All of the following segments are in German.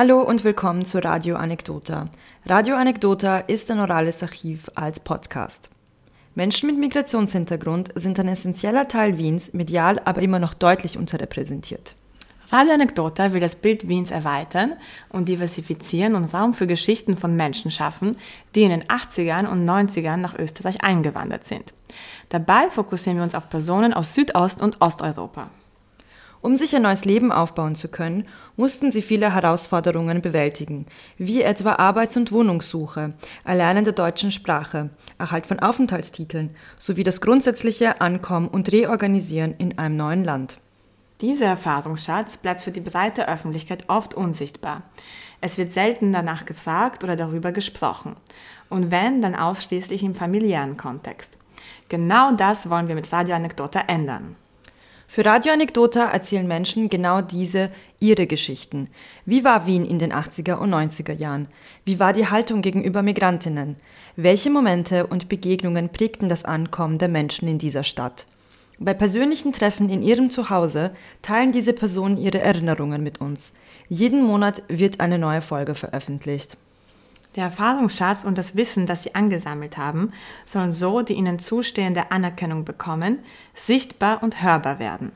Hallo und willkommen zu Radio Anekdota. Radio Anekdota ist ein orales Archiv als Podcast. Menschen mit Migrationshintergrund sind ein essentieller Teil Wiens, medial aber immer noch deutlich unterrepräsentiert. Radio Anekdota will das Bild Wiens erweitern und diversifizieren und Raum für Geschichten von Menschen schaffen, die in den 80ern und 90ern nach Österreich eingewandert sind. Dabei fokussieren wir uns auf Personen aus Südost- und Osteuropa. Um sich ein neues Leben aufbauen zu können, mussten sie viele Herausforderungen bewältigen, wie etwa Arbeits- und Wohnungssuche, Erlernen der deutschen Sprache, Erhalt von Aufenthaltstiteln sowie das grundsätzliche Ankommen und Reorganisieren in einem neuen Land. Dieser Erfahrungsschatz bleibt für die breite Öffentlichkeit oft unsichtbar. Es wird selten danach gefragt oder darüber gesprochen. Und wenn, dann ausschließlich im familiären Kontext. Genau das wollen wir mit Radio Anekdota ändern. Für Radio Anekdota erzählen Menschen genau diese ihre Geschichten. Wie war Wien in den 80er und 90er Jahren? Wie war die Haltung gegenüber Migrantinnen? Welche Momente und Begegnungen prägten das Ankommen der Menschen in dieser Stadt? Bei persönlichen Treffen in ihrem Zuhause teilen diese Personen ihre Erinnerungen mit uns. Jeden Monat wird eine neue Folge veröffentlicht. Der Erfahrungsschatz und das Wissen, das sie angesammelt haben, sollen so die ihnen zustehende Anerkennung bekommen, sichtbar und hörbar werden.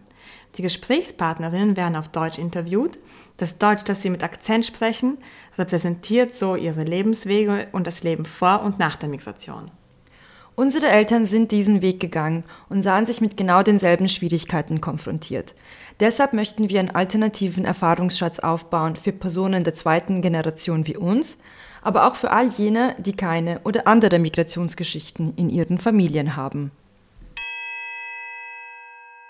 Die Gesprächspartnerinnen werden auf Deutsch interviewt. Das Deutsch, das sie mit Akzent sprechen, repräsentiert so ihre Lebenswege und das Leben vor und nach der Migration. Unsere Eltern sind diesen Weg gegangen und sahen sich mit genau denselben Schwierigkeiten konfrontiert. Deshalb möchten wir einen alternativen Erfahrungsschatz aufbauen für Personen der zweiten Generation wie uns, aber auch für all jene, die keine oder andere Migrationsgeschichten in ihren Familien haben.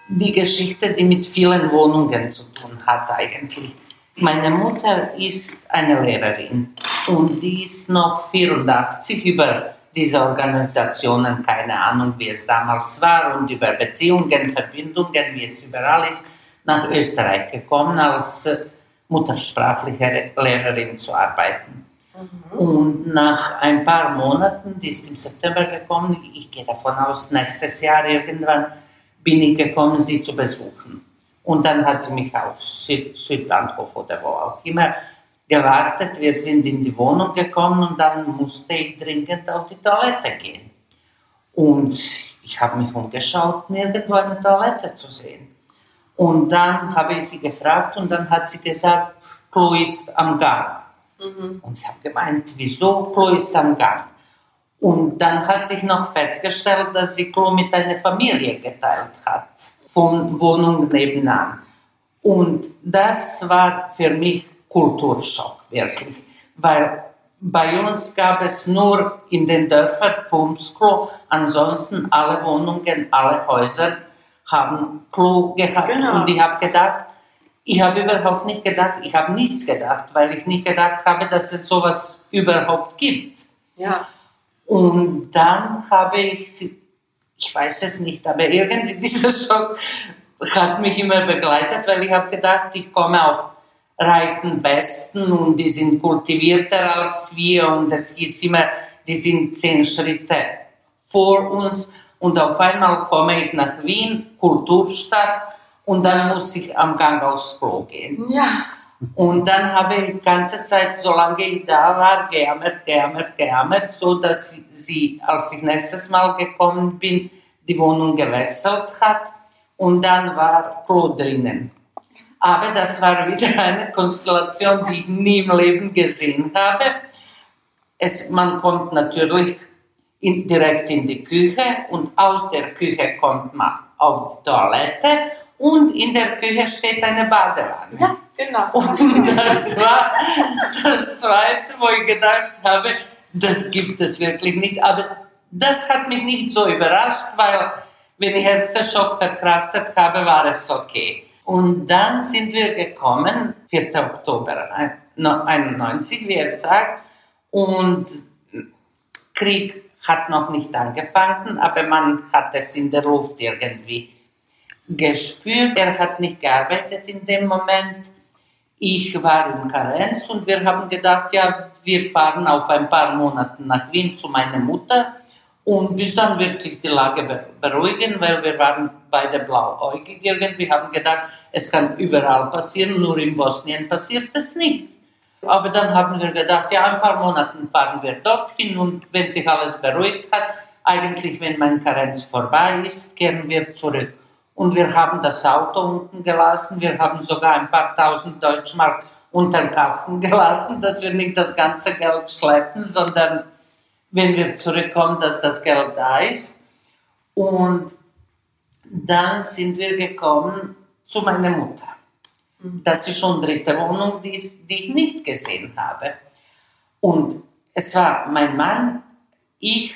Die Geschichte, die mit vielen Wohnungen zu tun hat eigentlich. Meine Mutter ist eine Lehrerin und die ist noch 84 über diese Organisationen, keine Ahnung, wie es damals war, und über Beziehungen, Verbindungen, wie es überall ist, nach Österreich gekommen, als muttersprachliche Lehrerin zu arbeiten. Mhm. Und nach ein paar Monaten, die ist im September gekommen, ich gehe davon aus, nächstes Jahr irgendwann bin ich gekommen, sie zu besuchen. Und dann hat sie mich auf Süd Südbahnhof oder wo auch immer gewartet. Wir sind in die Wohnung gekommen und dann musste ich dringend auf die Toilette gehen. Und ich habe mich umgeschaut, nirgendwo eine Toilette zu sehen. Und dann habe ich sie gefragt und dann hat sie gesagt, Klo ist am Gang. Mhm. Und ich habe gemeint, wieso Klo ist am Gang? Und dann hat sich noch festgestellt, dass sie Klo mit einer Familie geteilt hat, von Wohnung nebenan. Und das war für mich Kulturschock, wirklich. Weil bei uns gab es nur in den Dörfern Pumpsklo, ansonsten alle Wohnungen, alle Häuser haben Klo gehabt. Genau. Und ich habe gedacht, ich habe überhaupt nicht gedacht, ich habe nichts gedacht, weil ich nicht gedacht habe, dass es sowas überhaupt gibt. Ja. Und dann habe ich, ich weiß es nicht, aber irgendwie dieser Schock hat mich immer begleitet, weil ich habe gedacht, ich komme auf reichen Westen und die sind kultivierter als wir und es ist immer, die sind zehn Schritte vor uns und auf einmal komme ich nach Wien, Kulturstadt und dann muss ich am Gang aufs Klo gehen. Ja. Und dann habe ich die ganze Zeit, solange ich da war, gejammert, gejammert, gejammert, so dass sie, als ich nächstes Mal gekommen bin, die Wohnung gewechselt hat und dann war Klo drinnen. Aber das war wieder eine Konstellation, die ich nie im Leben gesehen habe. Es, man kommt natürlich in, direkt in die Küche und aus der Küche kommt man auf die Toilette und in der Küche steht eine Badewanne. Ja, genau. Und das war das Zweite, wo ich gedacht habe, das gibt es wirklich nicht. Aber das hat mich nicht so überrascht, weil wenn ich erst den Schock verkraftet habe, war es okay. Und dann sind wir gekommen, 4. Oktober 1991, wie er sagt, und Krieg hat noch nicht angefangen, aber man hat es in der Luft irgendwie gespürt. Er hat nicht gearbeitet in dem Moment. Ich war in Karenz und wir haben gedacht, ja, wir fahren auf ein paar Monate nach Wien zu meiner Mutter und bis dann wird sich die Lage beruhigen, weil wir waren beide blauäugig irgendwie, haben gedacht, es kann überall passieren, nur in Bosnien passiert es nicht. Aber dann haben wir gedacht, ja, ein paar Monate fahren wir dorthin und wenn sich alles beruhigt hat, eigentlich, wenn mein Karenz vorbei ist, kehren wir zurück. Und wir haben das Auto unten gelassen, wir haben sogar ein paar tausend Deutschmark unter den Kasten gelassen, dass wir nicht das ganze Geld schleppen, sondern wenn wir zurückkommen, dass das Geld da ist. Und dann sind wir gekommen zu meiner Mutter. Das ist schon dritte Wohnung, die ich nicht gesehen habe. Und es war mein Mann, ich,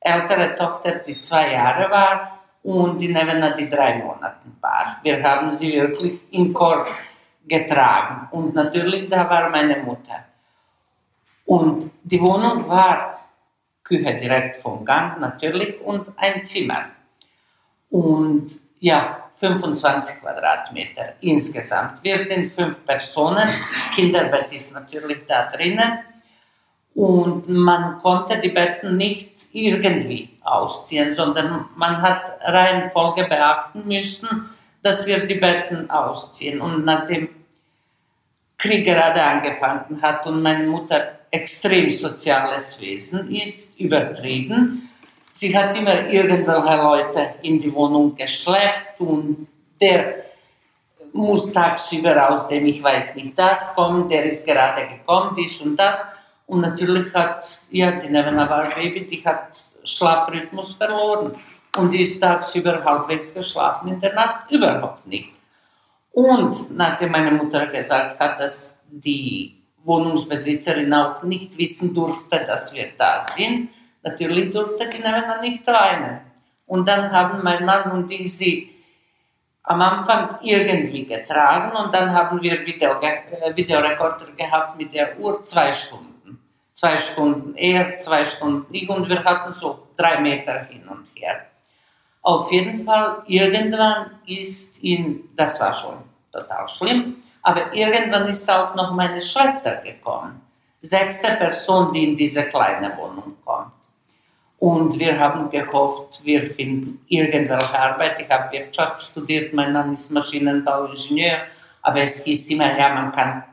ältere Tochter, die zwei Jahre war, und die Nevena, die drei Monate war. Wir haben sie wirklich im Korb getragen. Und natürlich, da war meine Mutter. Und die Wohnung war Küche direkt vom Gang natürlich und ein Zimmer. Und ja, 25 Quadratmeter insgesamt. Wir sind fünf Personen, Kinderbett ist natürlich da drinnen und man konnte die Betten nicht irgendwie ausziehen, sondern man hat Reihenfolge beachten müssen, dass wir die Betten ausziehen. Und nachdem Krieg gerade angefangen hat und meine Mutter extrem soziales Wesen ist, übertrieben, Sie hat immer irgendwelche Leute in die Wohnung geschleppt und der muss tagsüber aus dem ich weiß nicht das kommen, der ist gerade gekommen, dies und das. Und natürlich hat, ja, die Nevena war Baby, die hat Schlafrhythmus verloren und die ist tagsüber halbwegs geschlafen, in der Nacht überhaupt nicht. Und nachdem meine Mutter gesagt hat, dass die Wohnungsbesitzerin auch nicht wissen durfte, dass wir da sind, Natürlich durfte die Nevena nicht weinen. Und dann haben mein Mann und ich sie am Anfang irgendwie getragen und dann haben wir äh, Videorekorder gehabt mit der Uhr zwei Stunden. Zwei Stunden er, zwei Stunden ich und wir hatten so drei Meter hin und her. Auf jeden Fall, irgendwann ist ihn, das war schon total schlimm, aber irgendwann ist auch noch meine Schwester gekommen. Sechste Person, die in diese kleine Wohnung kommt. Und wir haben gehofft, wir finden irgendwelche Arbeit. Ich habe Wirtschaft studiert, mein Mann ist Maschinenbauingenieur, aber es hieß immer, ja, man kann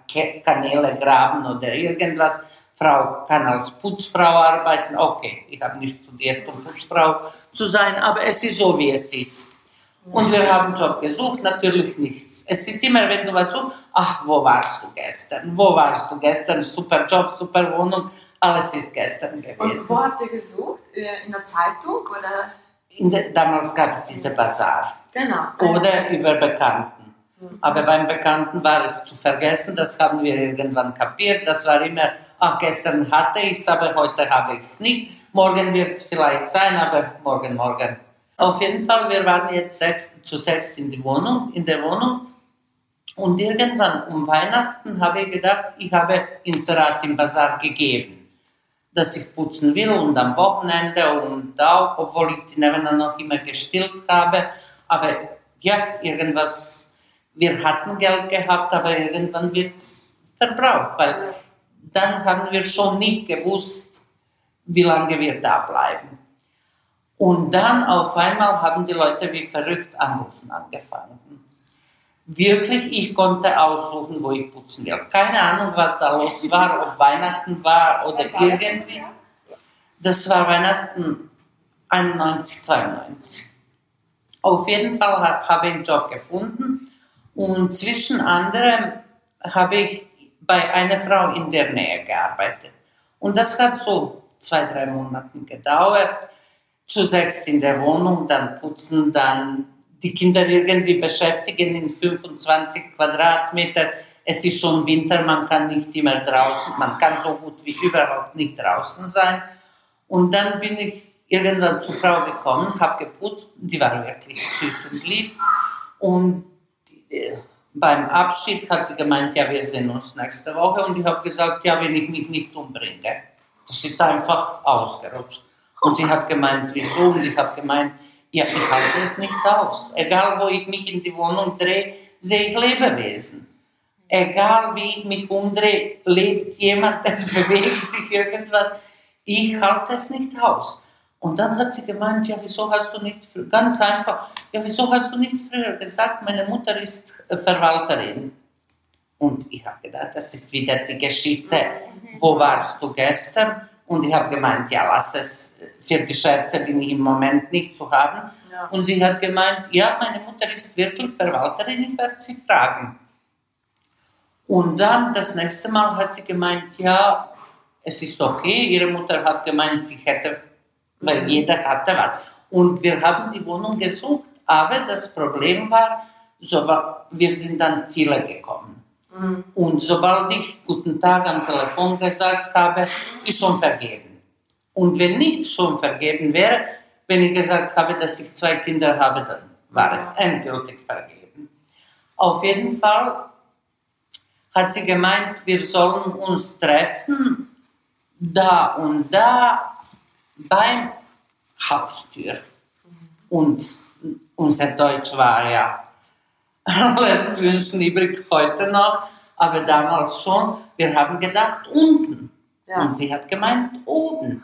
Kanäle graben oder irgendwas. Frau kann als Putzfrau arbeiten. Okay, ich habe nicht studiert, um Putzfrau zu sein, aber es ist so, wie es ist. Und wir haben einen Job gesucht, natürlich nichts. Es ist immer, wenn du was suchst, ach, wo warst du gestern? Wo warst du gestern? Super Job, super Wohnung alles ist gestern gewesen. Und wo habt ihr gesucht? Äh, in der Zeitung oder? Der, damals gab es diese Bazar. Genau. Oder über Bekannten. Mhm. Aber beim Bekannten war es zu vergessen, das haben wir irgendwann kapiert. Das war immer, ach, gestern hatte ich es, aber heute habe ich es nicht. Morgen wird es vielleicht sein, aber morgen, morgen. Auf jeden Fall, wir waren jetzt sechs, zu sechs in, die Wohnung, in der Wohnung. Und irgendwann um Weihnachten habe ich gedacht, ich habe Inserat im Bazar gegeben dass ich putzen will und am Wochenende und auch, obwohl ich die Nevena noch immer gestillt habe. Aber ja, irgendwas, wir hatten Geld gehabt, aber irgendwann wird es verbraucht, weil dann haben wir schon nicht gewusst, wie lange wir da bleiben. Und dann auf einmal haben die Leute wie verrückt anrufen angefangen wirklich, ich konnte aussuchen, wo ich putzen will. Keine Ahnung, was da los war, ob Weihnachten war oder war irgendwie. Das war Weihnachten 91, 92. Auf jeden Fall habe ich einen Job gefunden und zwischen anderem habe ich bei einer Frau in der Nähe gearbeitet. Und das hat so zwei, drei Monate gedauert. Zu sechs in der Wohnung, dann putzen, dann die Kinder irgendwie beschäftigen in 25 Quadratmeter. Es ist schon Winter, man kann nicht immer draußen, man kann so gut wie überhaupt nicht draußen sein. Und dann bin ich irgendwann zur Frau gekommen, habe geputzt, die war wirklich süß und lieb. Und äh, beim Abschied hat sie gemeint, ja, wir sehen uns nächste Woche. Und ich habe gesagt, ja, wenn ich mich nicht umbringe. Das ist einfach ausgerutscht. Und sie hat gemeint, wieso? Und ich habe gemeint, ja, ich halte es nicht aus. Egal, wo ich mich in die Wohnung drehe, sehe ich Lebewesen. Egal, wie ich mich umdrehe, lebt jemand, es bewegt sich irgendwas. Ich halte es nicht aus. Und dann hat sie gemeint, ja, wieso hast du nicht, ganz einfach, ja, wieso hast du nicht früher gesagt, meine Mutter ist Verwalterin. Und ich habe gedacht, das ist wieder die Geschichte, wo warst du gestern? Und ich habe gemeint, ja, lass es, für die Scherze bin ich im Moment nicht zu haben. Ja. Und sie hat gemeint, ja, meine Mutter ist wirklich Verwalterin, ich werde sie fragen. Und dann das nächste Mal hat sie gemeint, ja, es ist okay. Ihre Mutter hat gemeint, sie hätte, weil mhm. jeder hatte was. Und wir haben die Wohnung gesucht, aber das Problem war, so, wir sind dann viele gekommen. Mhm. Und sobald ich Guten Tag am Telefon gesagt habe, ist schon vergeben. Und wenn nicht schon vergeben wäre, wenn ich gesagt habe, dass ich zwei Kinder habe, dann war es endgültig vergeben. Auf jeden Fall hat sie gemeint, wir sollen uns treffen, da und da beim Haustür. Und unser Deutsch war ja lässt wünschen übrig heute noch, aber damals schon. Wir haben gedacht, unten. Ja. Und sie hat gemeint, oben.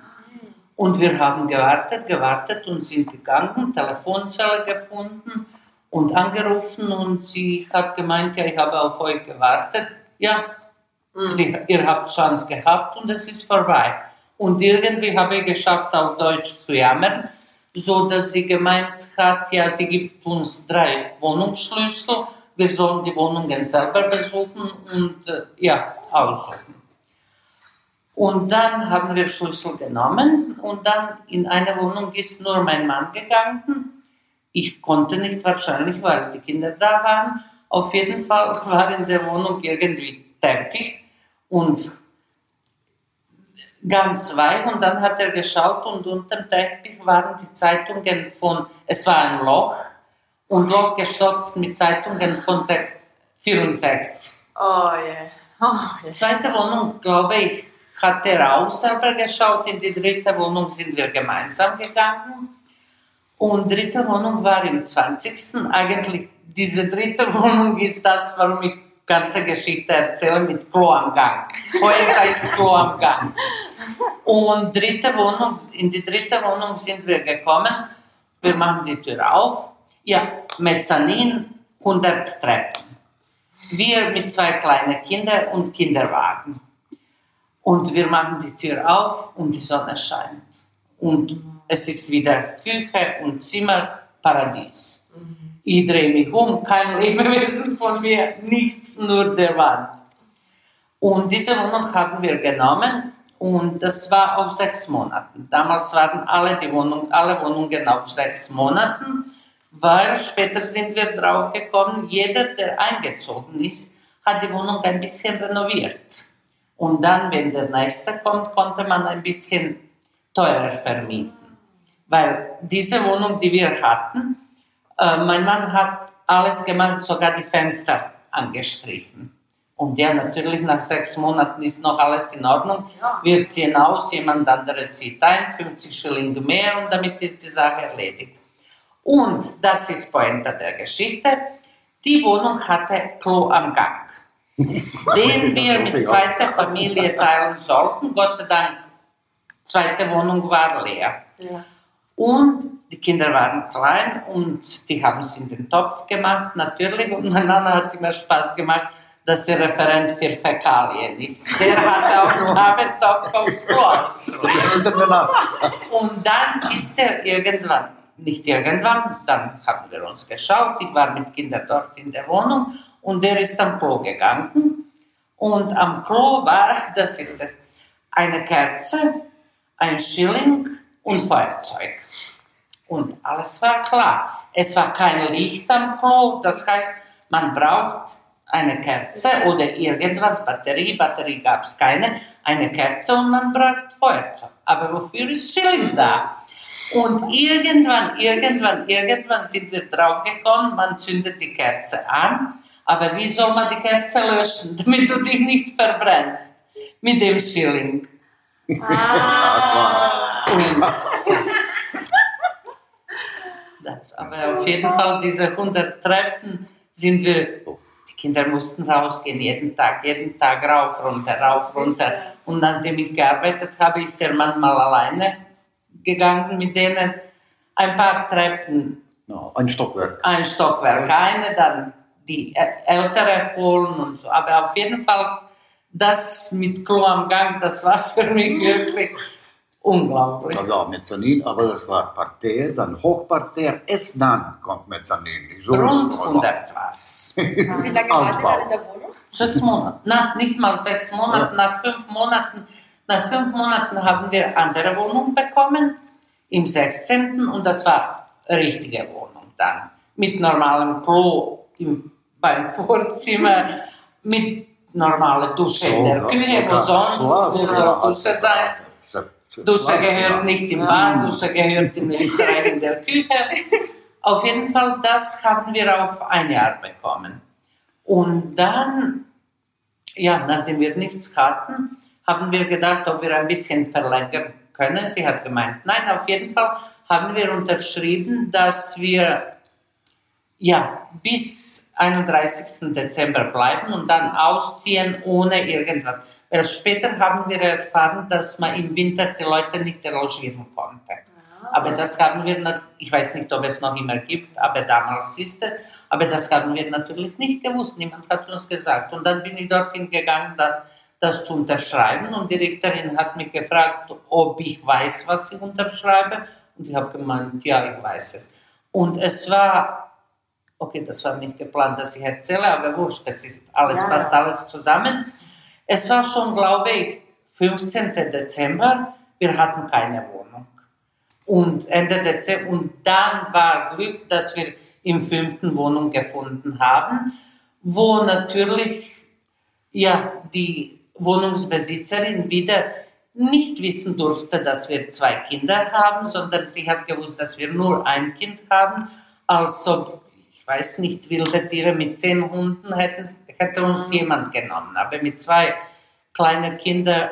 Und wir haben gewartet, gewartet und sind gegangen, Telefonzelle gefunden und angerufen und sie hat gemeint, ja, ich habe auf euch gewartet. Ja, mhm. sie, ihr habt Chance gehabt und es ist vorbei. Und irgendwie habe ich geschafft, auf Deutsch zu jammern so dass sie gemeint hat, ja, sie gibt uns drei Wohnungsschlüssel, wir sollen die Wohnungen selber besuchen und äh, ja, aussuchen. Und dann haben wir Schlüssel genommen und dann in eine Wohnung ist nur mein Mann gegangen. Ich konnte nicht wahrscheinlich, weil die Kinder da waren. Auf jeden Fall war in der Wohnung irgendwie Teppich und ganz weich und dann hat er geschaut und unter dem Teppich waren die Zeitungen von, es war ein Loch und Loch gestopft mit Zeitungen von 64. Oh yeah. Oh, yeah. Zweite Wohnung, glaube ich, hat er auch selber geschaut. In die dritte Wohnung sind wir gemeinsam gegangen. Und dritte Wohnung war im 20. Eigentlich, diese dritte Wohnung ist das, warum ich ganze Geschichte erzähle mit Klo am Gang. Heute ist Klo am Gang. Und dritte Wohnung, in die dritte Wohnung sind wir gekommen. Wir machen die Tür auf. Ja, Mezzanin, 100 Treppen. Wir mit zwei kleinen Kindern und Kinderwagen. Und wir machen die Tür auf und die Sonne scheint. Und es ist wieder Küche und Zimmer, Paradies. Ich drehe mich um, kein Lebewesen von mir, nichts, nur der Wand. Und diese Wohnung haben wir genommen und das war auf sechs Monaten. Damals waren alle, die Wohnung, alle Wohnungen auf sechs Monaten, weil später sind wir drauf gekommen, jeder, der eingezogen ist, hat die Wohnung ein bisschen renoviert. Und dann, wenn der nächste kommt, konnte man ein bisschen teurer vermieten. Weil diese Wohnung, die wir hatten, äh, mein Mann hat alles gemacht, sogar die Fenster angestrichen. Und ja, natürlich nach sechs Monaten ist noch alles in Ordnung. Ja. Wir ziehen aus, jemand andere zieht ein, 50 Schilling mehr und damit ist die Sache erledigt. Und das ist Pointe der Geschichte. Die Wohnung hatte Klo am Gang, den wir mit zweiter Familie teilen sollten. Gott sei Dank, zweite Wohnung war leer. Ja. Und die Kinder waren klein und die haben es in den Topf gemacht, natürlich. Und mein Nana hat immer Spaß gemacht dass er Referent für Fäkalien ist. Der hat auch einen Abentopf aufs Klo Und dann ist er irgendwann, nicht irgendwann, dann haben wir uns geschaut, ich war mit Kindern dort in der Wohnung und der ist am Klo gegangen. Und am Klo war, das ist es, eine Kerze, ein Schilling und Feuerzeug. Und alles war klar. Es war kein Licht am Klo, das heißt, man braucht eine Kerze oder irgendwas, Batterie, Batterie gab es keine, eine Kerze und man braucht Feuerzeug. Aber wofür ist Schilling da? Und irgendwann, irgendwann, irgendwann sind wir draufgekommen, man zündet die Kerze an, aber wie soll man die Kerze löschen, damit du dich nicht verbrennst? Mit dem Schilling. Ah. Und das, das, aber auf jeden Fall diese 100 Treppen sind wir Kinder mussten rausgehen, jeden Tag, jeden Tag rauf, runter, rauf, runter. Und nachdem ich gearbeitet habe, ist er manchmal alleine gegangen mit denen. Ein paar Treppen. No, ein Stockwerk. Ein Stockwerk, eine, dann die Ältere holen und so. Aber auf jeden Fall, das mit Klo am Gang, das war für mich wirklich unglaublich. Ja, Mezzanin, aber das war Parterre, dann Hochparterre, erst dann kommt Mezzanin. So Rund 100 war es. Wie lange war ihr in der Wohnung? Sechs Monate. Na, nicht mal sechs Monate. Ja. Nach fünf Monaten, nach fünf Monaten haben wir andere Wohnung bekommen, im 16. Und das war richtige Wohnung dann. Mit normalem Klo im, beim Vorzimmer, mit normaler Dusche so, in der Küche, wo sonst muss Dusche sein. Dusche gehört nicht im Bad, Dusche gehört in Österreich in der Küche. Auf jeden Fall, das haben wir auf ein Jahr bekommen. Und dann, ja, nachdem wir nichts hatten, haben wir gedacht, ob wir ein bisschen verlängern können. Sie hat gemeint, nein, auf jeden Fall haben wir unterschrieben, dass wir ja, bis 31. Dezember bleiben und dann ausziehen ohne irgendwas. Weil später haben wir erfahren, dass man im Winter die Leute nicht logieren konnte. Ah. Aber das haben wir, ich weiß nicht, ob es noch immer gibt, aber damals ist es. Aber das haben wir natürlich nicht gewusst. Niemand hat uns gesagt. Und dann bin ich dorthin gegangen, da, das zu unterschreiben. Und die Richterin hat mich gefragt, ob ich weiß, was ich unterschreibe. Und ich habe gemeint, ja, ich weiß es. Und es war, okay, das war nicht geplant, dass ich erzähle, aber wurscht, das ist alles, ja. passt alles zusammen. Es war schon, glaube ich, 15. Dezember, wir hatten keine Wohnung. Und Ende Dezember, und dann war Glück, dass wir im fünften Wohnung gefunden haben, wo natürlich ja, die Wohnungsbesitzerin wieder nicht wissen durfte, dass wir zwei Kinder haben, sondern sie hat gewusst, dass wir nur ein Kind haben. Ich weiß nicht, wilde Tiere mit zehn Hunden hätten, hätte uns jemand genommen. Aber mit zwei kleinen Kindern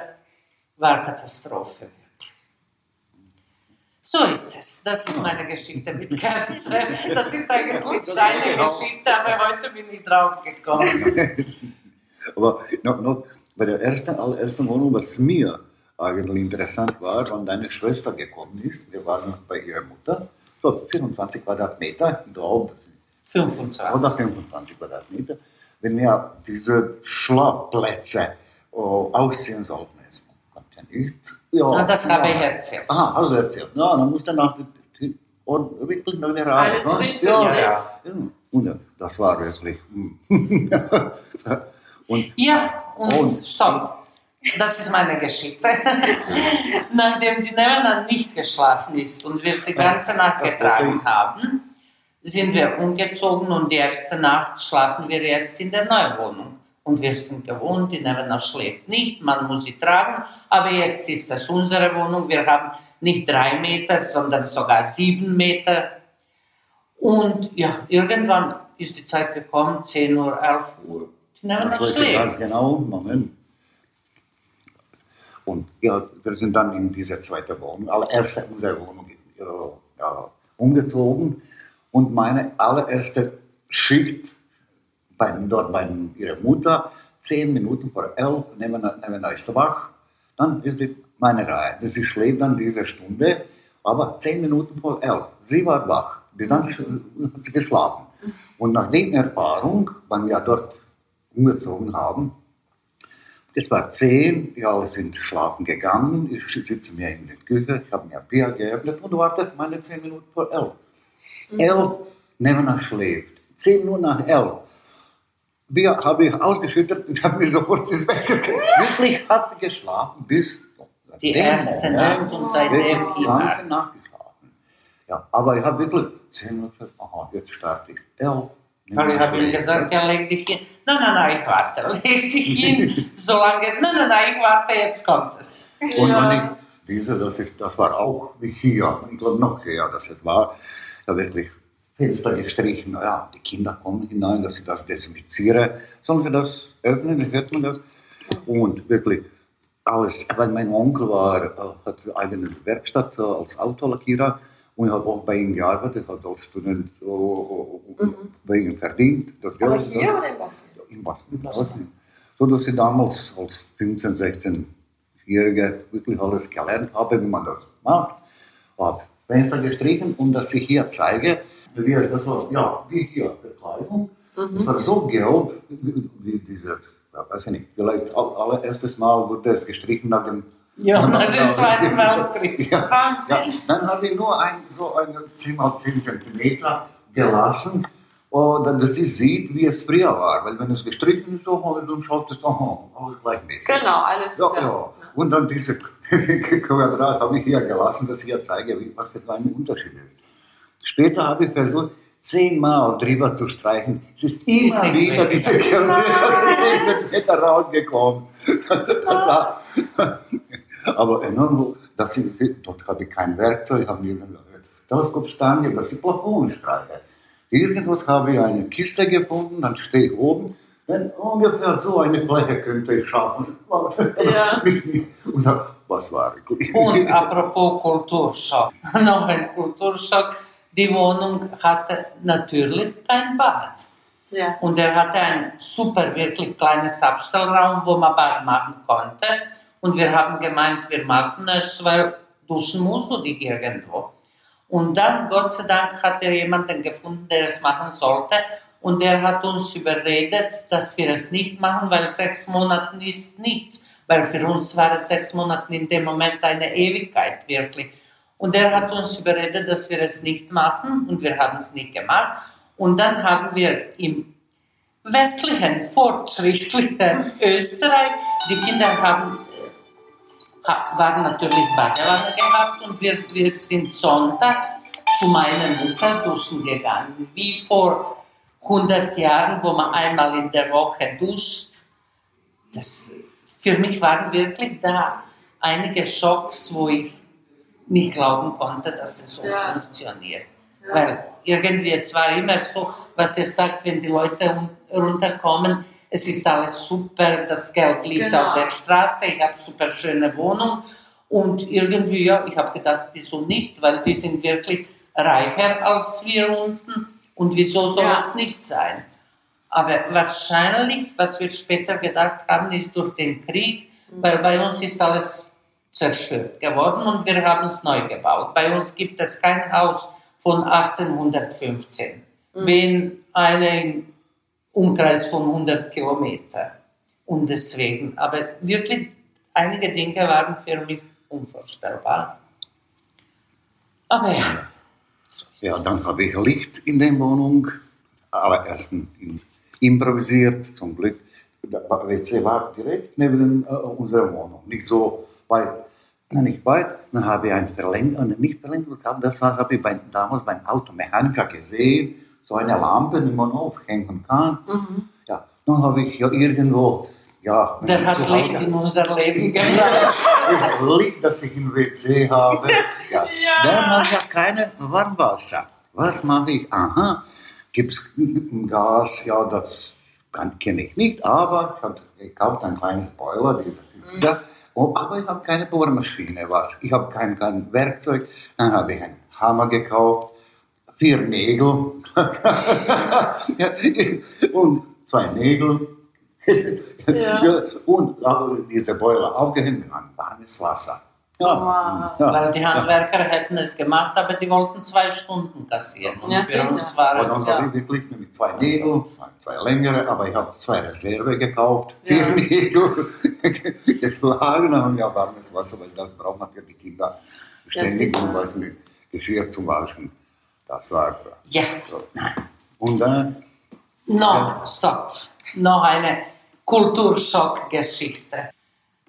war Katastrophe. So ist es. Das ist meine Geschichte mit Kerze. Das ist eigentlich deine Geschichte, aber heute bin ich drauf gekommen. aber noch, noch bei der ersten, allerersten Wohnung, was mir eigentlich interessant war, wann deine Schwester gekommen ist. Wir waren bei ihrer Mutter. So 24 Quadratmeter, ich glaube, das sind 25. Oder 25 Quadratmeter. Wenn wir diese Schlafplätze oh, aussehen sollten, es kommt ja nicht. Ja, Na, das ja. habe ich erzählt. Aha, also erzählt. Ja, dann musste nach und wirklich noch eine Reihe. Alles richtig, ja, ja. ja. Und das war wirklich. Hm. und, ja, und, und stopp. Das ist meine Geschichte. Nachdem die Nevena nicht geschlafen ist und wir sie ganze Nacht getragen haben, sind wir umgezogen und die erste Nacht schlafen wir jetzt in der Neuwohnung. Und wir sind gewohnt, die Nevena schläft nicht, man muss sie tragen, aber jetzt ist das unsere Wohnung. Wir haben nicht drei Meter, sondern sogar sieben Meter. Und ja, irgendwann ist die Zeit gekommen, 10 Uhr, 11 Uhr. Die Nevena schläft. Ganz genau, Moment. Und ja, wir sind dann in diese zweite Wohnung, allererste unsere Wohnung ja, umgezogen. Und meine allererste Schicht bei, dort bei ihrer Mutter, zehn Minuten vor elf, wir ist wach. Dann ist die, meine Reihe. Sie schläft dann diese Stunde, aber zehn Minuten vor elf. Sie war wach. Bis dann hat sie geschlafen. Und nach der Erfahrung, wenn wir dort umgezogen haben, es war zehn, die alle sind schlafen gegangen. Ich sitze mir in der Küche, ich habe mir Bier geöffnet und wartet meine zehn Minuten vor elf. Mhm. Elf, Nevena schläft. Zehn Minuten nach elf. Bier habe ich ausgeschüttet und habe mir sofort ins Bett gekriegt. Wirklich hat sie geschlafen bis die erste Nacht und seitdem immer. Die ganze Nacht geschlafen. Ja, aber ich habe wirklich zehn Minuten, aha, jetzt starte ich. Elf, weil ich habe ihm gesagt, ja, leg dich hin. Nein, nein, nein, ich warte. Leg dich hin, solange, nein, nein, nein, ich warte, jetzt kommt es. Und ja. ich, diese, das, ist, das war auch wie hier, ich glaube noch hier, dass es war, ja wirklich Fenster gestrichen, ja, die Kinder kommen hinein, dass sie das desinfizieren, sollen sie das öffnen, dann hört man das. Und wirklich alles, weil mein Onkel war, äh, hat eine eigene Werkstatt äh, als Autolackierer und ich habe auch bei ihm gearbeitet, habe als Student oh, oh, mhm. bei ihm verdient. Das Geld, Aber hier oder in Bosnien? In Bosnien. Bosnien. So dass ich damals als 15-, 16-Jähriger wirklich alles gelernt habe, wie man das macht. Habe Fenster gestrichen und dass ich hier zeige, wie ist das so, ja, wie hier, Bekleidung. Es war so gelb, wie diese, ja, weiß ich nicht, vielleicht all- allererstes Mal wurde es gestrichen nach dem Ja, nach dem Zweiten Weltkrieg. Ja, Wahnsinn. Ja, dann habe ich nur ein, so eine 10 mal 10 Zentimeter gelassen, und dass sie sieht, wie es früher war. Weil wenn es gestrichen ist, dann schaut es auch alles gleichmäßig. Genau, alles. Ja, ja. Und dann diese Quadrat habe ich hier gelassen, dass ich hier zeige, was für ein Unterschied ist. Später habe ich versucht, zehnmal drüber zu streichen. Es ist immer nicht wieder diese gelbe 10 Zentimeter rausgekommen. War, aber enorm, dass ich, dort habe ich kein Werkzeug, habe mir eine Teleskopstange, dass ich Plafon streiche. Irgendwas habe ich eine Kiste gefunden, dann stehe ich oben, dann ungefähr so eine Fläche könnte ich schaffen. Ja. Und was war? Und apropos Kulturschock, noch ein Kulturschock. Die Wohnung hatte natürlich kein Bad. Ja. Und er hatte ein super, wirklich kleines Abstellraum, wo man Bad machen konnte. Und wir haben gemeint, wir machen es, weil duschen musst du dich irgendwo. Und dann, Gott sei Dank, hat er jemanden gefunden, der es machen sollte. Und der hat uns überredet, dass wir es nicht machen, weil sechs Monate ist nichts. Weil für uns war es sechs Monate in dem Moment eine Ewigkeit, wirklich. Und er hat uns überredet, dass wir es nicht machen. Und wir haben es nicht gemacht. Und dann haben wir im westlichen, fortschrittlichen Österreich, die Kinder haben ha- waren natürlich Badewanne gehabt und wir, wir sind sonntags zu meiner Mutter duschen gegangen, wie vor 100 Jahren, wo man einmal in der Woche duscht. Das, für mich waren wirklich da einige Schocks, wo ich nicht glauben konnte, dass es so Ja. funktioniert. Weil irgendwie, es war immer so, was ihr sagt, wenn die Leute un- runterkommen, es ist alles super, das Geld liegt Genau. auf der Straße, ich habe super schöne Wohnung und irgendwie, ja, ich habe gedacht, wieso nicht, weil die sind wirklich reicher als wir unten und wieso soll Ja. es nicht sein? Aber wahrscheinlich, was wir später gedacht haben, ist durch den Krieg, weil bei uns ist alles zerstört geworden und wir haben es neu gebaut. Bei uns gibt es kein Haus von 1815, wenn eine im Umkreis von 100 Kilometer. Und deswegen, aber wirklich, einige Dinge waren für mich unvorstellbar. Aber ja. Ja, dann habe ich Licht in der Wohnung, allererst in- improvisiert, zum Glück. Der WC war direkt neben äh, unserer Wohnung, nicht so weit, na, nicht weit. Dann habe ich ein Verlängerung, nicht Verlängerung gehabt, das habe ich bei, damals beim Automechaniker gesehen, so eine Lampe, die man aufhängen kann. Ja, dann habe ich ja irgendwo, ja, Der hat Hause- Licht in unser Leben gebracht. Licht, dass ich im WC habe. Ja. Dann habe ich ja keine Warmwasser. Was mache ich? Aha, gibt es Gas? Ja, das kann- kenne ich nicht, aber ich habe gekauft ein kleines Boiler, Filter. Oh, aber ich habe keine Bohrmaschine, was? Ich habe kein, kein Werkzeug. Dann habe ich einen Hammer gekauft, vier Nägel und zwei Nägel. Ja. Und habe diese Boiler aufgehängt warmes Wasser. Ja, ja. Weil die Handwerker hätten es gemacht, aber die wollten zwei Stunden kassieren. Und Ja, für uns war Und dann es habe ja. ich wirklich mit zwei Nägeln, zwei, zwei längere, aber ich habe zwei Reserve gekauft, Ja. vier Nägel geschlagen und ja, warmes Wasser, weil das braucht man für die Kinder ständig, um was mit Geschirr zu waschen. Das war Ja, so. Und dann, noch, stopp. Noch eine Kulturschockgeschichte.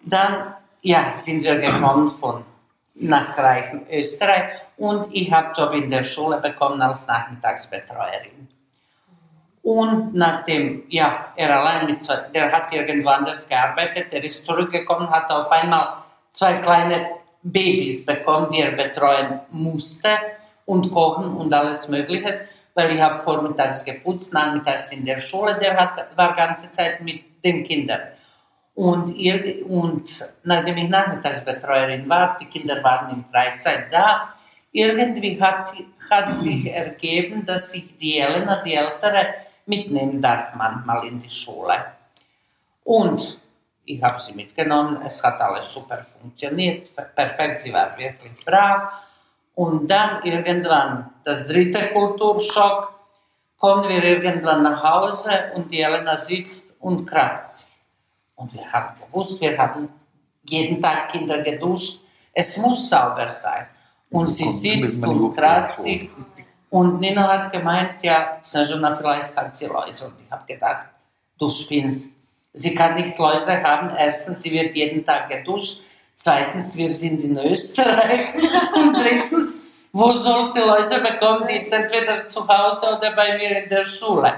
Dann ja, sind wir gekommen von nach Reichen, Österreich und ich habe Job in der Schule bekommen als Nachmittagsbetreuerin. Und nachdem, ja, er allein mit zwei, der hat irgendwo anders gearbeitet, er ist zurückgekommen, hat auf einmal zwei kleine Babys bekommen, die er betreuen musste und kochen und alles Mögliche, weil ich habe vormittags geputzt, nachmittags in der Schule, der hat, war ganze Zeit mit den Kindern. Und, irg- und nachdem ich Nachmittagsbetreuerin war, die Kinder waren in Freizeit da, irgendwie hat, hat sich ergeben, dass ich die Elena, die Ältere, mitnehmen darf manchmal in die Schule. Und ich habe sie mitgenommen, es hat alles super funktioniert, perfekt, sie war wirklich brav. Und dann irgendwann das dritte Kulturschock, kommen wir irgendwann nach Hause und die Elena sitzt und kratzt sich. Und wir haben gewusst, wir haben jeden Tag Kinder geduscht, es muss sauber sein. Und sie kommt sitzt und kratzt sich. Und Nino hat gemeint, ja, Snezhona, vielleicht hat sie Läuse. Und ich habe gedacht, du spinnst. Sie kann nicht Läuse haben. Erstens, sie wird jeden Tag geduscht. Zweitens, wir sind in Österreich. Und drittens, wo soll sie Läuse bekommen? Die ist entweder zu Hause oder bei mir in der Schule.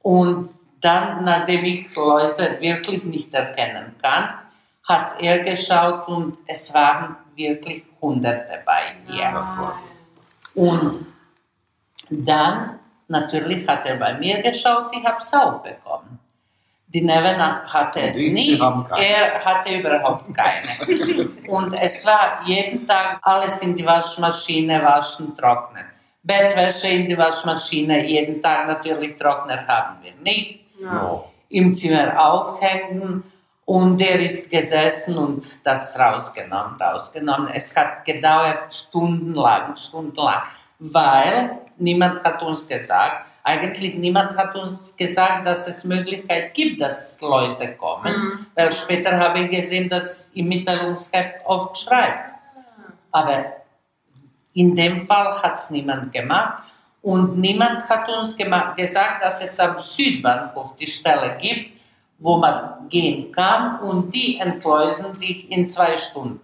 Und dann, nachdem ich Läuse wirklich nicht erkennen kann, hat er geschaut und es waren wirklich Hunderte bei ihr. Und dann, natürlich hat er bei mir geschaut, ich habe es auch bekommen. Die Nevena hatte es Die- nicht, er hatte überhaupt keine. Und es war jeden Tag alles in die Waschmaschine waschen, trocknen. Bettwäsche in die Waschmaschine, jeden Tag natürlich Trockner haben wir nicht Ja. im Zimmer aufhängen und er ist gesessen und das rausgenommen, rausgenommen. Es hat gedauert stundenlang, stundenlang, weil niemand hat uns gesagt, eigentlich niemand hat uns gesagt, dass es Möglichkeit gibt, dass Läuse kommen, weil später habe ich gesehen, dass im Mitteilungsheft oft schreibt. Aber in dem Fall hat es niemand gemacht und niemand hat uns gesagt, dass es am Südbahnhof die Stelle gibt, wo man gehen kann und die entläusen dich in zwei Stunden.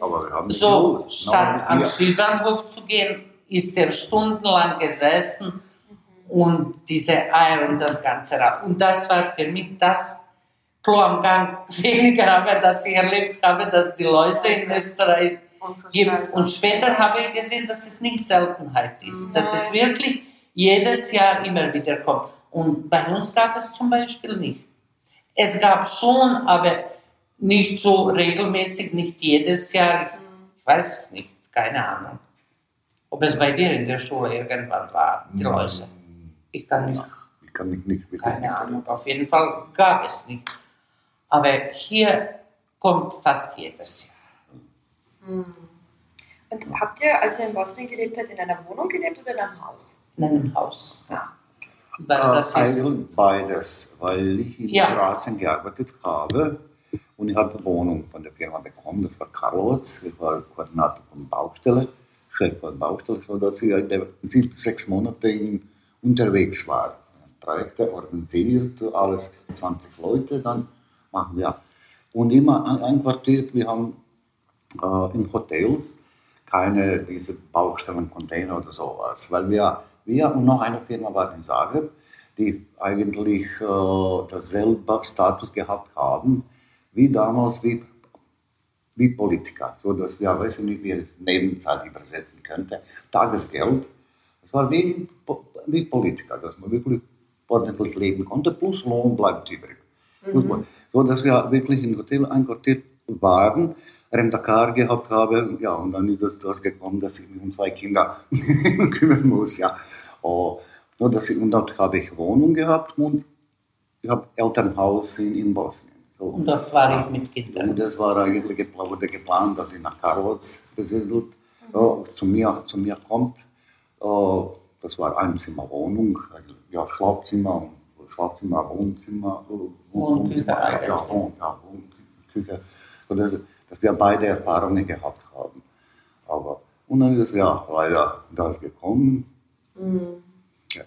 Aber wir haben So, gewusst, statt am Südbahnhof zu gehen, ist er stundenlang gesessen und diese Eier und das Ganze. ra- Und das war für mich das Klo am Gang weniger, aber dass ich erlebt habe, dass die Läuse in Österreich gibt. Und später habe ich gesehen, dass es nicht Seltenheit ist, dass es wirklich jedes Jahr immer wieder kommt. Und bei uns gab es zum Beispiel nicht. Es gab schon, aber nicht so regelmäßig, nicht jedes Jahr. Ich weiß es nicht, keine Ahnung. Ob es bei dir in der Schule irgendwann war, die Läuse. Ich kann nicht, Ich kann mich nicht wirklich keine. Ahnung. Auf jeden Fall gab es nicht. Aber hier kommt fast jedes Jahr. Und habt ihr, als ihr in Bosnien gelebt habt, in einer Wohnung gelebt oder in einem Haus? In einem Haus. Ja. Weil Äh, das ist, eigentlich beides, weil ich in Ja. Kroatien gearbeitet habe und ich habe eine Wohnung von der Firma bekommen, das war Karlovac, ich war Koordinator von Baustelle, Chef von Baustelle, so dass ich in den sieben, sechs Monate in, unterwegs war. Projekte organisiert, alles 20 Leute, dann machen wir. Und immer ein- einquartiert, wir haben äh, in Hotels keine diese Baustellencontainer oder sowas, weil wir, wir und noch eine Firma war in Zagreb, die eigentlich äh, dasselbe Status gehabt haben wie damals wie, wie Politiker, so dass wir, weiß ich nicht, wie es Nebenzeit übersetzen könnte, Tagesgeld. Das war wie, wie Politiker, dass man wirklich ordentlich leben konnte, plus Lohn bleibt übrig. Lohn. So dass wir wirklich im Hotel einquartiert waren, Rentacar gehabt habe, ja, und dann ist das, das gekommen, dass ich mich um zwei Kinder kümmern muss, ja. Oh, so dass ich, und dort habe ich Wohnung gehabt und ich habe Elternhaus in, in Bosnien. So. und dort war ich mit Kindern. Und das war eigentlich geplant, wurde geplant, dass ich nach Karlovac besiedelt äh, zu, mir, zu mir kommt. Äh, das war Einzimmerwohnung, ja, Schlafzimmer, Schlafzimmer, Wohnzimmer, äh, Wohnküche ja, ja, Wohn, ja, Wohnküche. So, dass, dass wir beide Erfahrungen gehabt haben. Aber, und dann ist ja leider das gekommen. Ja.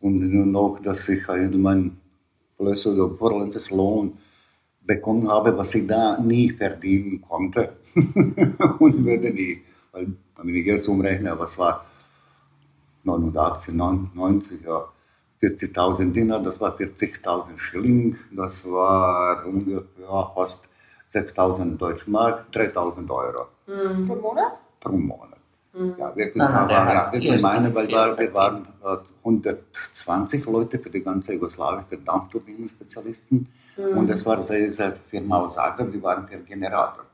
Und nur noch, dass ich halt mein oder vorletztes Lohn bekommen habe, was ich da nie verdienen konnte. und werde nie. Weil, wenn ich jetzt umrechne, was war 89, 90, ja, 40.000 Dinar, das war 40.000 Schilling, das war ungefähr fast 6.000 Deutschmark, 3.000 Euro Pro Monat? pro Monat. Ja, wirklich, aber, ja, hat wirklich irrsinnig meine, weil viel wir, wir waren äh, 120 Leute für die ganze Jugoslawien, für Dampfturbinenspezialisten. Und das war diese Firma aus Zagreb, die waren für Generator.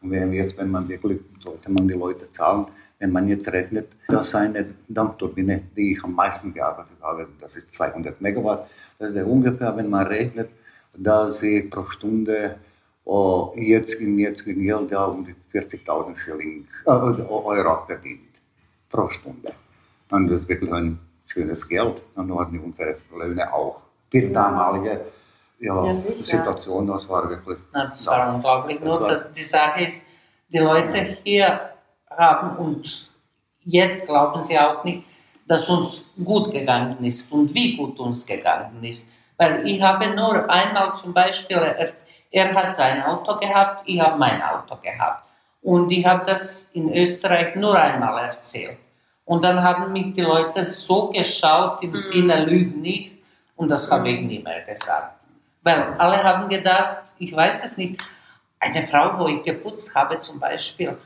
Und wenn jetzt, wenn man wirklich, sollte man die Leute zahlen, wenn man jetzt rechnet, dass eine Dampfturbine, die ich am meisten gearbeitet habe, das ist 200 Megawatt, das ist ja ungefähr, wenn man rechnet, dass sie pro Stunde oh, jetzt im jetzigen Geld ja um die 40.000 Schilling, äh, Euro verdient pro Stunde. Und das ist wirklich ein schönes Geld. Dann hatten wir unsere Löhne auch. Für die damalige ja, Ja. Situation, das war wirklich. Na, das war unglaublich. Das Nur war- dass die Sache ist, die Leute hier haben und jetzt glauben sie auch nicht, dass uns gut gegangen ist und wie gut uns gegangen ist. Weil ich habe nur einmal zum Beispiel, er, hat sein Auto gehabt, ich habe mein Auto gehabt. Und ich habe das in Österreich nur einmal erzählt. Und dann haben mich die Leute so geschaut im Sinne, lüg nicht. Und das habe ich nie mehr gesagt. Weil alle haben gedacht, ich weiß es nicht, eine Frau, wo ich geputzt habe zum Beispiel,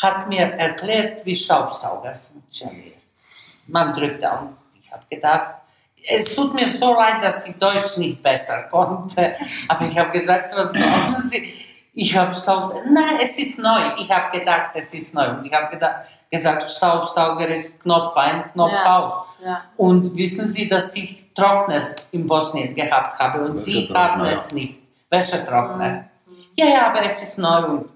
hat mir erklärt, wie Staubsauger funktioniert. Man drückt und ich habe gedacht, es tut mir so leid, dass ich Deutsch nicht besser konnte. Aber ich habe gesagt, was glauben Sie? Ich habe Staubsauger, nein, es ist neu. Ich habe gedacht, es ist neu. Und ich habe gesagt, Staubsauger ist Knopf ein, Knopf Ja. aus. Ja. Und wissen Sie, dass ich Trockner in Bosnien gehabt habe und Sie haben ja. es nicht. Wäschetrockner. Ja, ja, aber es ist neu und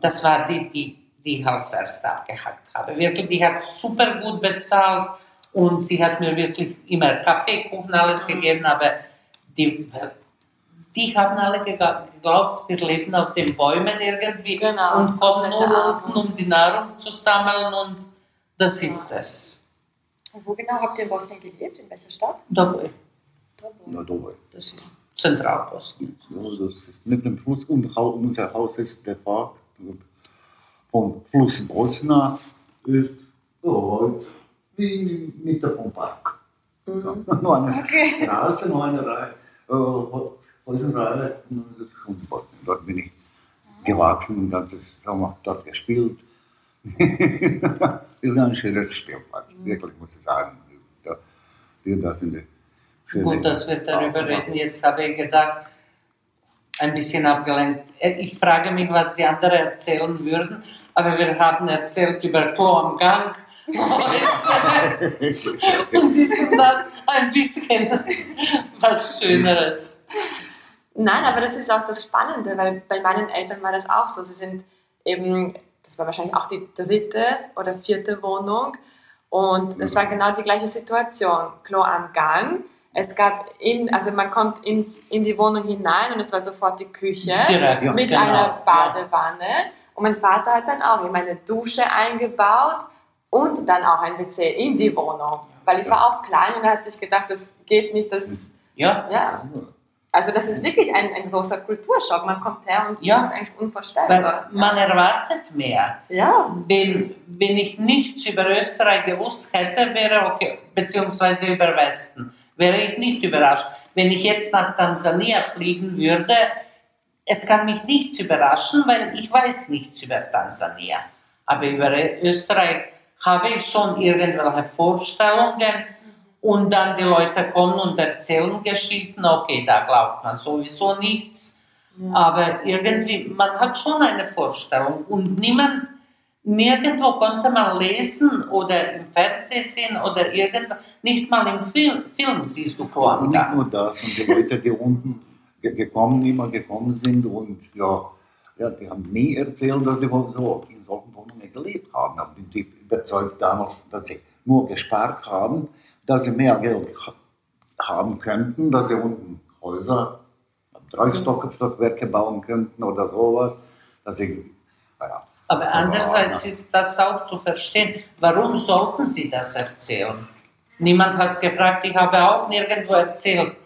das war die, die, die ich als erst abgehackt habe. Wirklich, die hat super gut bezahlt und sie hat mir wirklich immer Kaffee, Kuchen, alles gegeben, aber die, die haben alle geglaubt, wir leben auf den Bäumen irgendwie Genau. und kommen nur unten, um die Nahrung zu sammeln und das ist es. Und wo genau habt ihr in Bosnien gelebt? In welcher Stadt? Dabei, Na, dabei. das ist Zentralbosnien. Ja, das ist neben dem Fluss und unser Haus ist de facto vom Fluss Bosna ist ja, wie Mitte vom Park. So, nur eine Straße, nur eine Reihe, äh, das ist schon Bosnien. Dort bin ich gewachsen und ganzes Sommer dort gespielt. ist ein schönes Spielplatz, wirklich muss ich sagen. Da, wir das in der Gut, dass wir darüber reden. Jetzt habe ich gedacht, ein bisschen abgelenkt. Äh, Ich frage mich, was die anderen erzählen würden, aber wir haben erzählt über Klo am Gang. Und dies und das ein bisschen was Schöneres. Nein, aber das ist auch das Spannende, weil bei meinen Eltern war das auch so. Sie sind eben, das war wahrscheinlich auch die dritte oder vierte Wohnung und es war genau die gleiche Situation. Klo am Gang. Es gab in, also man kommt ins, in die Wohnung hinein und es war sofort die Küche Direkt, Ja. mit genau. einer Badewanne. Und mein Vater hat dann auch eben eine Dusche eingebaut und dann auch ein WC in die Wohnung. Weil ich war auch klein und er hat sich gedacht, das geht nicht, das, Ja, ja. Also das ist wirklich ein, ein großer Kulturschock. Man kommt her und Ja. das ist eigentlich weil unvorstellbar. man erwartet mehr. Ja, Wenn, wenn ich nichts über Österreich gewusst hätte, wäre okay, beziehungsweise über Westen, wäre ich nicht überrascht. Wenn ich jetzt nach Tansania fliegen würde, es kann mich nichts überraschen, weil ich weiß nichts über Tansania. Aber über Österreich habe ich schon irgendwelche Vorstellungen? Und dann die Leute kommen und erzählen Geschichten, okay, da glaubt man sowieso nichts. Aber irgendwie, man hat schon eine Vorstellung. Und niemand, nirgendwo konnte man lesen oder im Fernsehen sehen oder irgendwo, nicht mal im Film, Film siehst du Und Kloam nicht nur das, und die Leute, die unten ge- gekommen, immer gekommen sind und ja, ja, die haben nie erzählt, dass die so gelebt haben. Aber die überzeugt damals, dass sie nur gespart haben, dass sie mehr Geld ha- haben könnten, dass sie unten Häuser, drei Stock Stockwerke bauen könnten oder sowas, dass sie, naja. Aber andererseits ist das auch zu verstehen. Warum sollten sie das erzählen? Niemand hat es gefragt. Ich habe auch nirgendwo erzählt,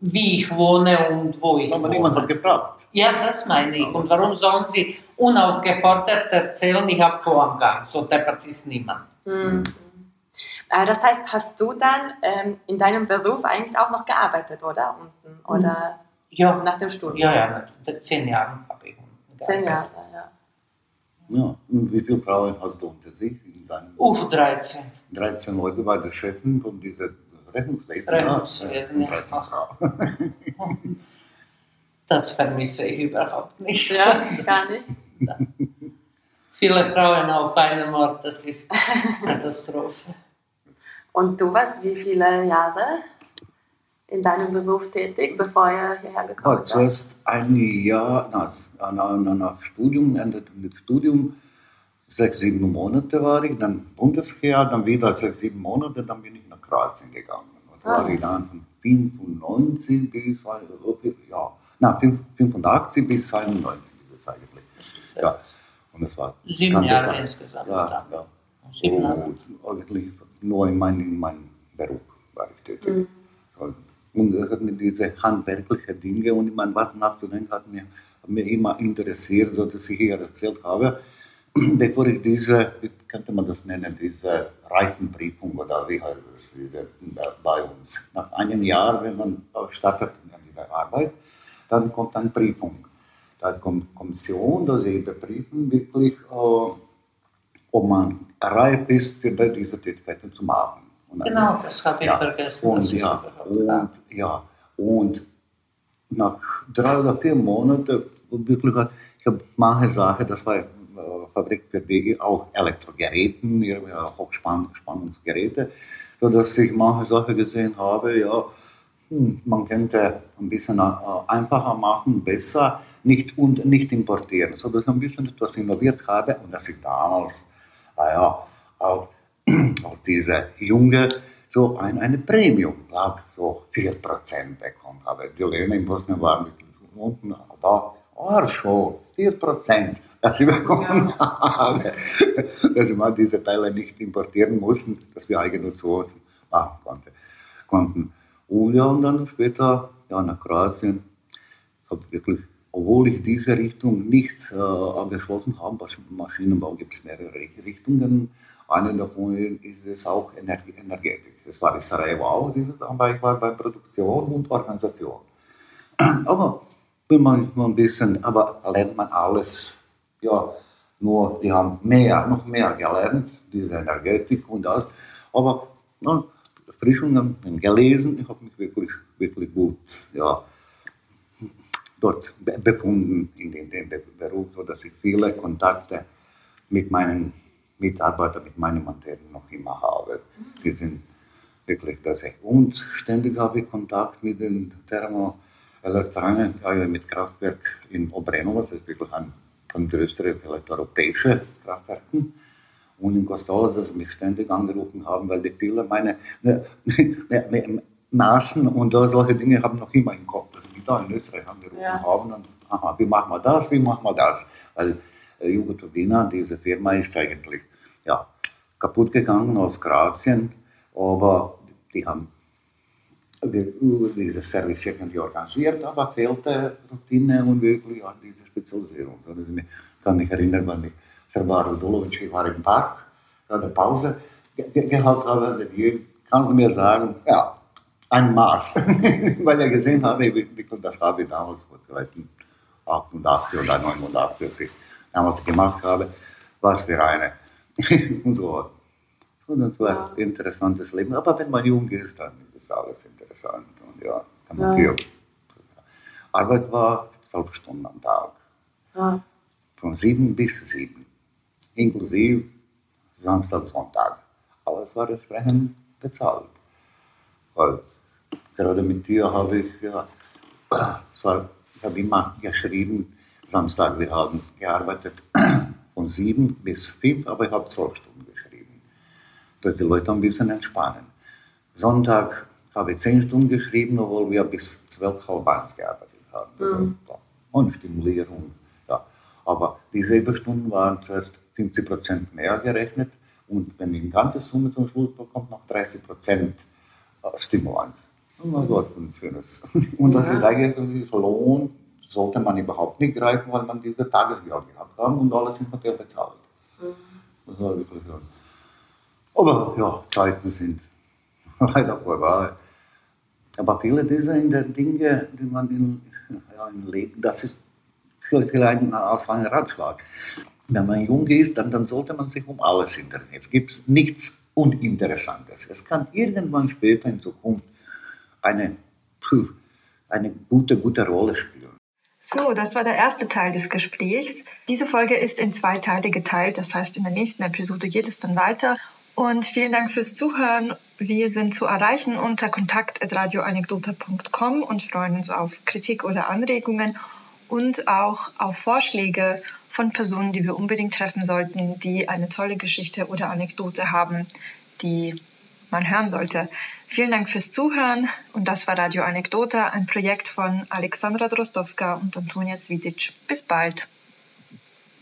wie ich wohne und wo ich Aber niemand wohne. hat gefragt. Ja, das meine ich. Und warum sollen sie unaufgefordert erzählen, ich habe Klo am Gang? So deppert ist niemand. Mhm. Äh, Das heißt, hast du dann ähm, in deinem Beruf eigentlich auch noch gearbeitet, oder? Unten? Oder Ja, nach dem Studium? ja, ja, zehn Jahre habe ich unten Zehn gearbeitet. Jahre, ja. Ja, und wie viele Frauen hast du unter sich in deinem Uh, 13. 13 Leute bei der Chefin von dieser Rechnungswesen. Rechnungswesen, ja. ja. 13 Frauen. Das vermisse ich überhaupt nicht. Ja, gar nicht. Viele Frauen auf einem Ort, das ist Katastrophe. Und du warst wie viele Jahre in deinem Beruf tätig, bevor ihr hierher gekommen War seid? zuerst ein Jahr nach, nach, nach Studium, Ende des Studium, sechs, sieben Monate war ich, dann Bundesheer, dann wieder sechs, sieben Monate, dann bin ich nach Kroatien gegangen. Und Ah. war ich dann von 95 bis, ja, na, 85 bis 91 ist es eigentlich. Ja, und das war Sieben Jahre Zeit. insgesamt Ja, dann. ja. Sieben Jahre. Und eigentlich nur in meinem, in meinem Beruf war ich tätig. Mhm. So, Und das hat mir diese handwerklichen Dinge und ich meine, was nachzudenken hat mir, hat mir immer interessiert, so dass ich hier erzählt habe, bevor ich diese, wie könnte man das nennen, diese Reifenprüfung oder wie heißt es, diese, bei uns. Nach einem Jahr, wenn man startet in der Arbeit, dann kommt eine Prüfung. Da kommt Kommission, dass sie überprüfen wirklich, äh, ob man reif ist, für diese Tätigkeiten zu machen. Und dann- Genau, das habe ich vergessen. und ja, und ja, und nach drei oder vier Monaten wirklich, ich habe manche Sachen, das war äh, Fabrik für die auch Elektrogeräten, ja, Hochspannungsgeräte, so dass ich manche Sachen gesehen habe, ja, hm, man könnte ein bisschen äh, einfacher machen, besser, nicht und nicht importieren, so dass ich ein bisschen etwas innoviert habe und dass ich damals, naja, auch aus dieser Junge so ein, eine Premium lag, so 4% bekommen habe. Die Löhne in Bosnien waren mit unten, da war schon 4%, dass ich bekommen habe. Dass wir diese Teile nicht importieren mussten, dass wir eigentlich nur zu uns machen konnte, konnten. Und ja, und dann später ja, nach Kroatien, habe wirklich, obwohl ich diese Richtung nicht äh, abgeschlossen habe, bei Maschinenbau gibt es mehrere Richtungen. Eine davon ist es auch Energie, Energetik. Es war in Sarajevo auch, diese, aber ich war bei Produktion und Organisation. Aber wenn man mal ein bisschen, aber lernt man alles, ja, nur die haben mehr, noch mehr gelernt, diese Energetik und das. Aber ja, Frischungen gelesen, ich habe mich wirklich, wirklich gut, ja, dort be- befunden in dem, dem Be- Beruf, so dass ich viele Kontakte mit meinen Mitarbeitern, mit meinen Montehren noch immer habe. Die sind wirklich das. Und ständig habe ich Kontakt mit den Thermoelektronen, also mit Kraftwerk in Obrenovo, das ist wirklich ein von größeren, vielleicht europäischen Kraftwerken. Und in Costola, dass sie mich ständig angerufen haben, weil die viele meine ne, ne, Maßen und da solche Dinge haben noch immer im Kopf, dass die da in Österreich angerufen Ja. haben. Und, aha, wie machen wir das, wie machen wir das? Weil äh, Jugoturbina, diese Firma ist eigentlich ja, kaputt gegangen aus Kroatien, aber die haben ge- dieses Service irgendwie organisiert, aber fehlte Routine und wirklich ja, diese Spezialisierung. Also ich kann mich erinnern, weil ich Serbar Radulovic, ich war im Park, gerade Pause ge- ge- gehabt habe, die kannst du mir sagen, ja, ein Maß, weil ich gesehen habe, wie wie ich das habe ich damals, vielleicht 88 oder 89, als ich damals gemacht habe, was für eine und so. Und das war ein interessantes Leben. Aber wenn man jung ist, dann ist das alles interessant. Und ja, kann man viel. Arbeit war zwölf Stunden am Tag. Ja. Von sieben bis sieben. Inklusive Samstag, Sonntag. Aber es war entsprechend bezahlt. Weil gerade mit dir habe ich, ja, war, ich habe immer geschrieben, Samstag, wir haben gearbeitet von sieben bis fünf, aber ich habe zwölf Stunden geschrieben dass die Leute ein bisschen entspannen. Sonntag habe ich zehn Stunden geschrieben, obwohl wir bis zwölf, halb eins gearbeitet haben. Ja. Und Stimulierung. Ja. Aber diese Überstunden waren zuerst 50 Prozent mehr gerechnet und wenn die ganze Summe zum Schluss bekommt, noch 30 Prozent Stimulans. Und das war ein schönes. Und das ist eigentlich Lohn, sollte man überhaupt nicht greifen, weil man diese Tagesgeld gehabt haben und alles im Hotel bezahlt. Das war wirklich so. Aber ja, Zeiten sind leider vorbei. Aber viele dieser Dinge, die man in, ja, im Leben, das ist vielleicht ein, als ein Ratschlag. Wenn man jung ist, dann, dann sollte man sich um alles interessieren. Es gibt nichts Uninteressantes. Es kann irgendwann später in Zukunft eine, eine gute, gute Rolle spielen. So, das war der erste Teil des Gesprächs. Diese Folge ist in zwei Teile geteilt. Das heißt, in der nächsten Episode geht es dann weiter. Und vielen Dank fürs Zuhören. Wir sind zu erreichen unter kontakt.radioanekdote.com und freuen uns auf Kritik oder Anregungen und auch auf Vorschläge von Personen, die wir unbedingt treffen sollten, die eine tolle Geschichte oder Anekdote haben, die man hören sollte. Vielen Dank fürs Zuhören und das war Radio Anekdota, ein Projekt von Alexandra Drostowska und Antonia Zvitic. Bis bald.